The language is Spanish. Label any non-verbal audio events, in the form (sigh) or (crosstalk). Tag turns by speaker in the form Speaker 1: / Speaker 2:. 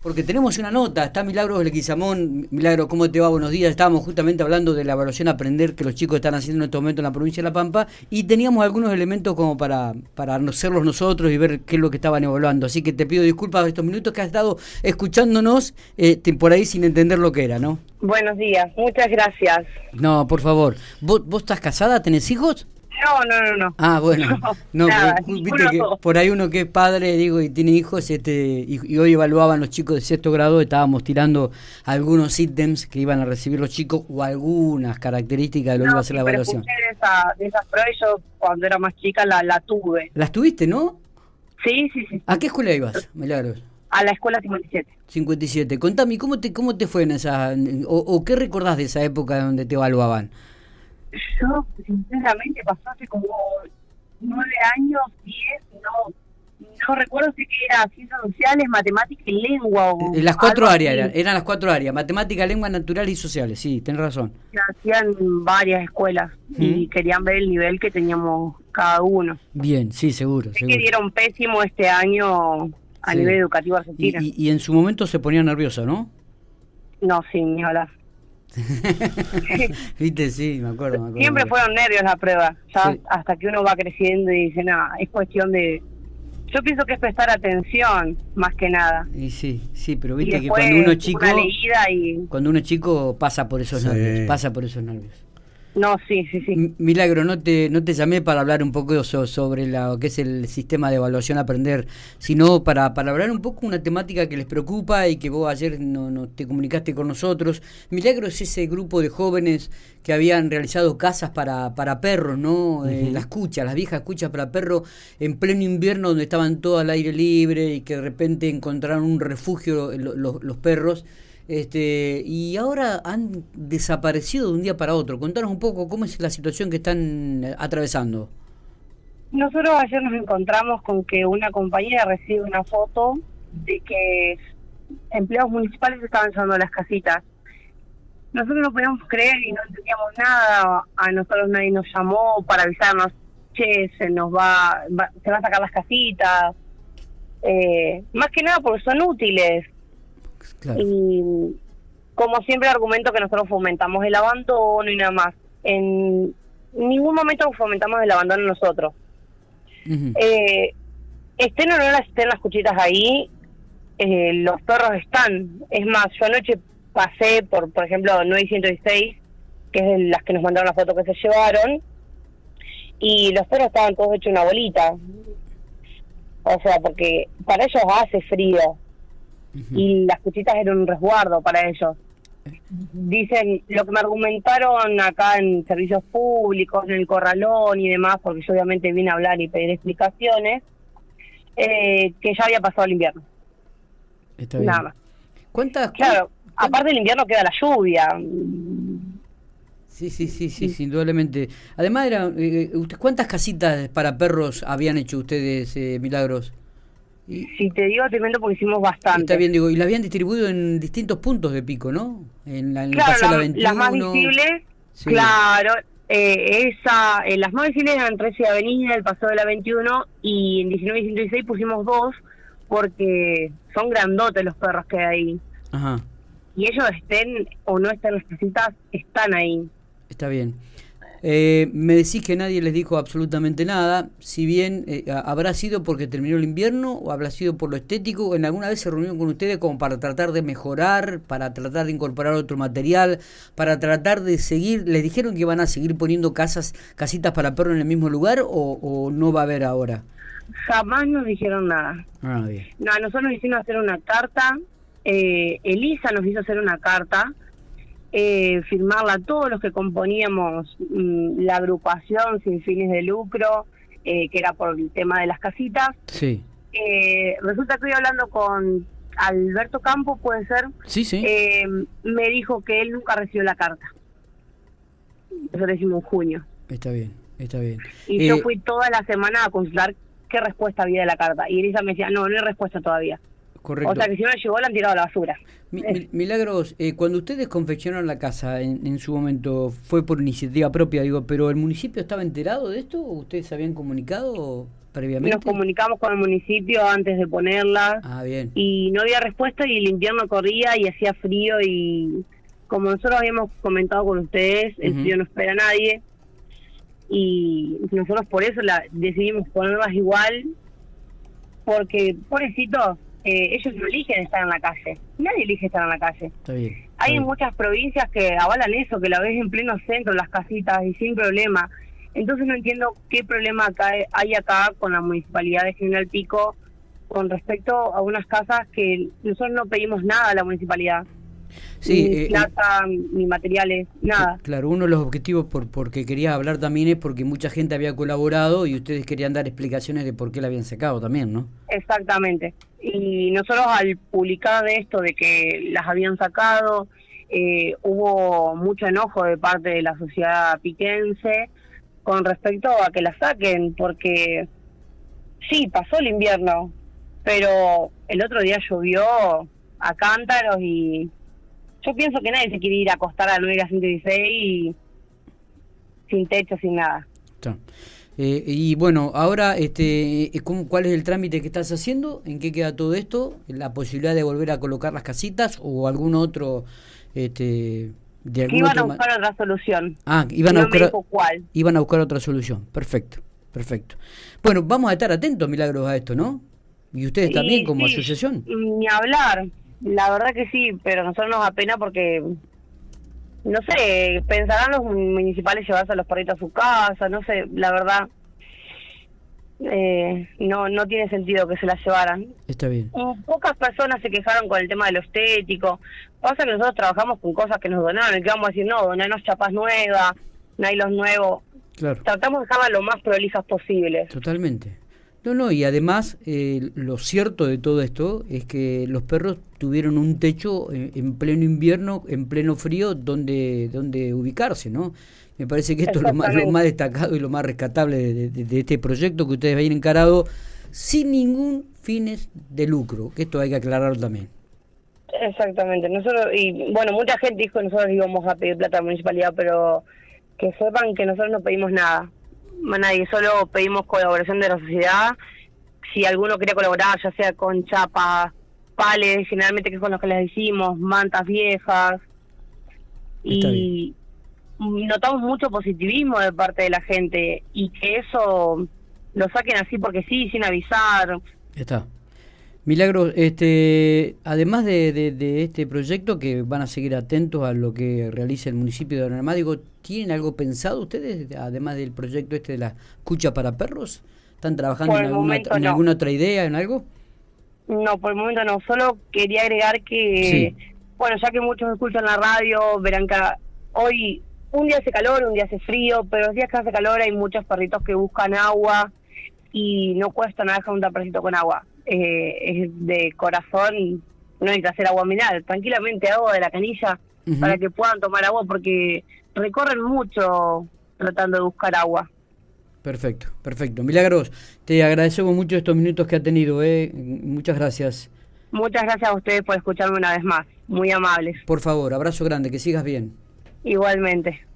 Speaker 1: Porque tenemos una nota, está Milagros Leguizamón. Milagro, ¿cómo te va? Buenos días. Estábamos justamente hablando de la evaluación Aprender que los chicos están haciendo en este momento en la provincia de La Pampa y teníamos algunos elementos como para, para hacerlos nosotros y ver qué es lo que estaban evaluando. Así que te pido disculpas estos minutos que has estado escuchándonos eh, por ahí sin entender lo que era, ¿no?
Speaker 2: Buenos días, muchas gracias.
Speaker 1: No, por favor. ¿Vos, vos estás casada? ¿Tenés hijos?
Speaker 2: No, no, no, no.
Speaker 1: Ah, bueno. (laughs) No, viste que por ahí uno que es padre, digo, y tiene hijos, este, y, hoy evaluaban los chicos de sexto grado, estábamos tirando algunos ítems que iban a recibir los chicos o algunas características de lo que iba a ser la evaluación.
Speaker 2: De, esa, de esas pruebas yo cuando era más chica la, la tuve.
Speaker 1: ¿Las tuviste, no?
Speaker 2: Sí, sí, sí.
Speaker 1: ¿A qué escuela ibas, Milagros?
Speaker 2: A la escuela 57.
Speaker 1: 57. Contame, ¿cómo te, cómo te fue en esa, o, o qué recordás de esa época donde te evaluaban?
Speaker 2: Yo sinceramente pasó hace como nueve años, diez, no no recuerdo si era ciencias sociales, matemáticas y lengua. O
Speaker 1: eh, las cuatro áreas eran, eran las cuatro áreas, matemática, lengua, natural y sociales, sí, tenés razón.
Speaker 2: Se hacían varias escuelas y querían ver el nivel que teníamos cada uno.
Speaker 1: Bien, sí, seguro.
Speaker 2: Sí que dieron pésimo este año a nivel educativo argentino.
Speaker 1: Y, y, en su momento se ponía nervioso, ¿no?
Speaker 2: No, sí, ni hablar. (laughs)
Speaker 1: Viste, sí, me acuerdo,
Speaker 2: Siempre fueron nervios la prueba, hasta que uno va creciendo y dice, nada, es cuestión de... Yo pienso que es prestar atención, más que nada.
Speaker 1: Y sí, sí, pero viste que cuando uno es chico... Cuando uno es chico pasa por esos nervios, pasa por esos nervios.
Speaker 2: No, sí, sí, sí.
Speaker 1: Milagro, no te, no te llamé para hablar un poco sobre lo que es el sistema de evaluación aprender, sino para, para hablar un poco una temática que les preocupa y que vos ayer no, no te comunicaste con nosotros. Milagro es ese grupo de jóvenes que habían realizado casas para, para perros, ¿no? Eh, las cuchas, las viejas cuchas para perros en pleno invierno donde estaban todos al aire libre y que de repente encontraron un refugio los, los perros este, y ahora han desaparecido de un día para otro. Contanos un poco cómo es la situación que están eh, atravesando.
Speaker 2: Nosotros ayer nos encontramos con que una compañera recibe una foto de que empleados municipales estaban llevando las casitas. Nosotros no podíamos creer y no entendíamos nada. A nosotros nadie nos llamó para avisarnos, che, se nos va, se van a sacar las casitas. Eh, más que nada porque son útiles y como siempre argumento que nosotros fomentamos el abandono y nada más. En ningún momento fomentamos el abandono nosotros. eh, estén o no las estén las cuchitas ahí, eh, los perros están. Es más, yo anoche pasé por, por ejemplo, 916, que es las que nos mandaron la foto que se llevaron, y los perros estaban todos hechos una bolita. O sea, porque para ellos hace frío y las cuchitas eran un resguardo para ellos. Dicen, lo que me argumentaron acá en servicios públicos, en el corralón y demás, porque yo obviamente vine a hablar y pedir explicaciones, eh, que ya había pasado el invierno. Nada más.
Speaker 1: ¿Cuántas?
Speaker 2: Claro, aparte del invierno queda la lluvia.
Speaker 1: Sí, sí, sí, sí, sí, indudablemente. Además, era, eh, ¿cuántas casitas para perros habían hecho ustedes, eh, Milagros?
Speaker 2: Si te digo, te porque hicimos bastante.
Speaker 1: Está bien, digo, y la habían distribuido en distintos puntos de pico, ¿no?
Speaker 2: En, la, en claro, el la, 21. Las más visibles, claro, eh, esa, eh, las más visibles eran 13 Avenida, el Paseo de la 21, y en 19 y 116 pusimos dos, porque son grandotes los perros que hay ahí. Ajá. Y ellos estén o no estén en las casitas, están ahí.
Speaker 1: Está bien. Eh, me decís que nadie les dijo absolutamente nada, si bien eh, habrá sido porque terminó el invierno o habrá sido por lo estético, en alguna vez se reunieron con ustedes como para tratar de mejorar, para tratar de incorporar otro material, para tratar de seguir, ¿les dijeron que van a seguir poniendo casas, casitas para perros en el mismo lugar o, no va a haber ahora?
Speaker 2: Jamás nos dijeron nada. Ah, No, nosotros nos hicimos hacer una carta, eh, Elisa nos hizo hacer una carta, eh, firmarla todos los que componíamos mm, la agrupación sin fines de lucro, eh, que era por el tema de las casitas.
Speaker 1: Sí.
Speaker 2: Eh, resulta que estoy hablando con Alberto Campo, puede ser.
Speaker 1: Sí, sí.
Speaker 2: Eh, me dijo que él nunca recibió la carta. Eso lo decimos en junio.
Speaker 1: Está bien, está bien.
Speaker 2: Y yo fui toda la semana a consultar qué respuesta había de la carta. Y Elisa me decía, no, no hay respuesta todavía. O sea que si no llegó la han tirado a la basura.
Speaker 1: Milagros, eh, cuando ustedes confeccionaron la casa en, su momento, fue por iniciativa propia, digo, pero ¿el municipio estaba enterado de esto? ¿O ustedes habían comunicado? previamente.
Speaker 2: Nos comunicamos con el municipio antes de ponerla.
Speaker 1: Ah, bien.
Speaker 2: Y no había respuesta y el invierno corría y hacía frío y como nosotros habíamos comentado con ustedes, el frío no espera a nadie. Y nosotros por eso la decidimos ponerlas igual, porque, pobrecito, eh, ellos no eligen estar en la calle. Nadie elige estar en la calle.
Speaker 1: Está bien,
Speaker 2: Hay muchas provincias que avalan eso, que la ves en pleno centro, las casitas, y sin problema. Entonces no entiendo qué problema acá hay acá con la municipalidad de General Pico con respecto a unas casas que nosotros no pedimos nada a la municipalidad.
Speaker 1: Sí,
Speaker 2: ni
Speaker 1: eh,
Speaker 2: plata, ni materiales, nada.
Speaker 1: Claro, uno de los objetivos por porque quería hablar también es porque mucha gente había colaborado y ustedes querían dar explicaciones de por qué la habían sacado también, ¿no?
Speaker 2: Exactamente. Y nosotros al publicar de esto, de que las habían sacado, eh, hubo mucho enojo de parte de la sociedad piquense con respecto a que las saquen, porque sí, pasó el invierno, pero el otro día llovió a cántaros y yo pienso que nadie se quiere ir a acostar a 9 a 116 y sin techo, sin nada.
Speaker 1: Eh, y bueno, ahora, este, eh, ¿cuál es el trámite que estás haciendo? ¿En qué queda todo esto? ¿La posibilidad de volver a colocar las casitas o algún otro... Este,
Speaker 2: de iban a buscar otra solución.
Speaker 1: Ah, iban a buscar, cuál. iban a buscar otra solución. Perfecto, perfecto. Bueno, vamos a estar atentos, Milagros, a esto, ¿no? Y ustedes también como asociación.
Speaker 2: Ni hablar. La verdad que sí, pero a nosotros nos apena porque, no sé, pensarán los municipales llevarse a los perritos a su casa, no sé, la verdad. Eh, no no tiene sentido que se las llevaran.
Speaker 1: Está bien.
Speaker 2: Pocas personas se quejaron con el tema de lo estético. Pasa que nosotros trabajamos con cosas que nos donaron, que vamos a decir, no, donarnos chapas nuevas, nailos nuevos. Claro. Tratamos de dejarlas lo más prolijas posible.
Speaker 1: Totalmente. No, no, y además eh, lo cierto de todo esto es que los perros tuvieron un techo en, pleno invierno, en pleno frío, donde, donde ubicarse, ¿no? Me parece que esto es lo más, lo más destacado y lo más rescatable de, este proyecto que ustedes habían encarado sin ningún fines de lucro, que esto hay que aclararlo también.
Speaker 2: Exactamente, nosotros, y bueno, mucha gente dijo que nosotros íbamos a pedir plata a la municipalidad, pero que sepan que nosotros no pedimos nada nadie, solo pedimos colaboración de la sociedad. Si alguno quiere colaborar, ya sea con chapas, pales, generalmente que es con los que les decimos, mantas viejas. y notamos mucho positivismo de parte de la gente y que eso lo saquen así porque sí, sin avisar.
Speaker 1: Está. Milagros, este, además de, de, este proyecto que van a seguir atentos a lo que realiza el municipio de Don ¿tienen algo pensado ustedes, además del proyecto este de la escucha para perros? ¿Están trabajando en, alguna, en alguna otra idea, en algo?
Speaker 2: No, por el momento no. Solo quería agregar que, bueno, ya que muchos escuchan la radio, verán que hoy un día hace calor, un día hace frío, pero los días que hace calor hay muchos perritos que buscan agua y no cuesta nada dejar un tapercito con agua eh, es de corazón, no necesita hacer agua mineral, tranquilamente agua de la canilla para que puedan tomar agua porque recorren mucho tratando de buscar agua.
Speaker 1: Perfecto, perfecto. Milagros, te agradecemos mucho estos minutos que ha tenido, ¿eh? muchas gracias.
Speaker 2: Muchas gracias a ustedes por escucharme una vez más, muy amables.
Speaker 1: Por favor, abrazo grande, que sigas bien.
Speaker 2: Igualmente.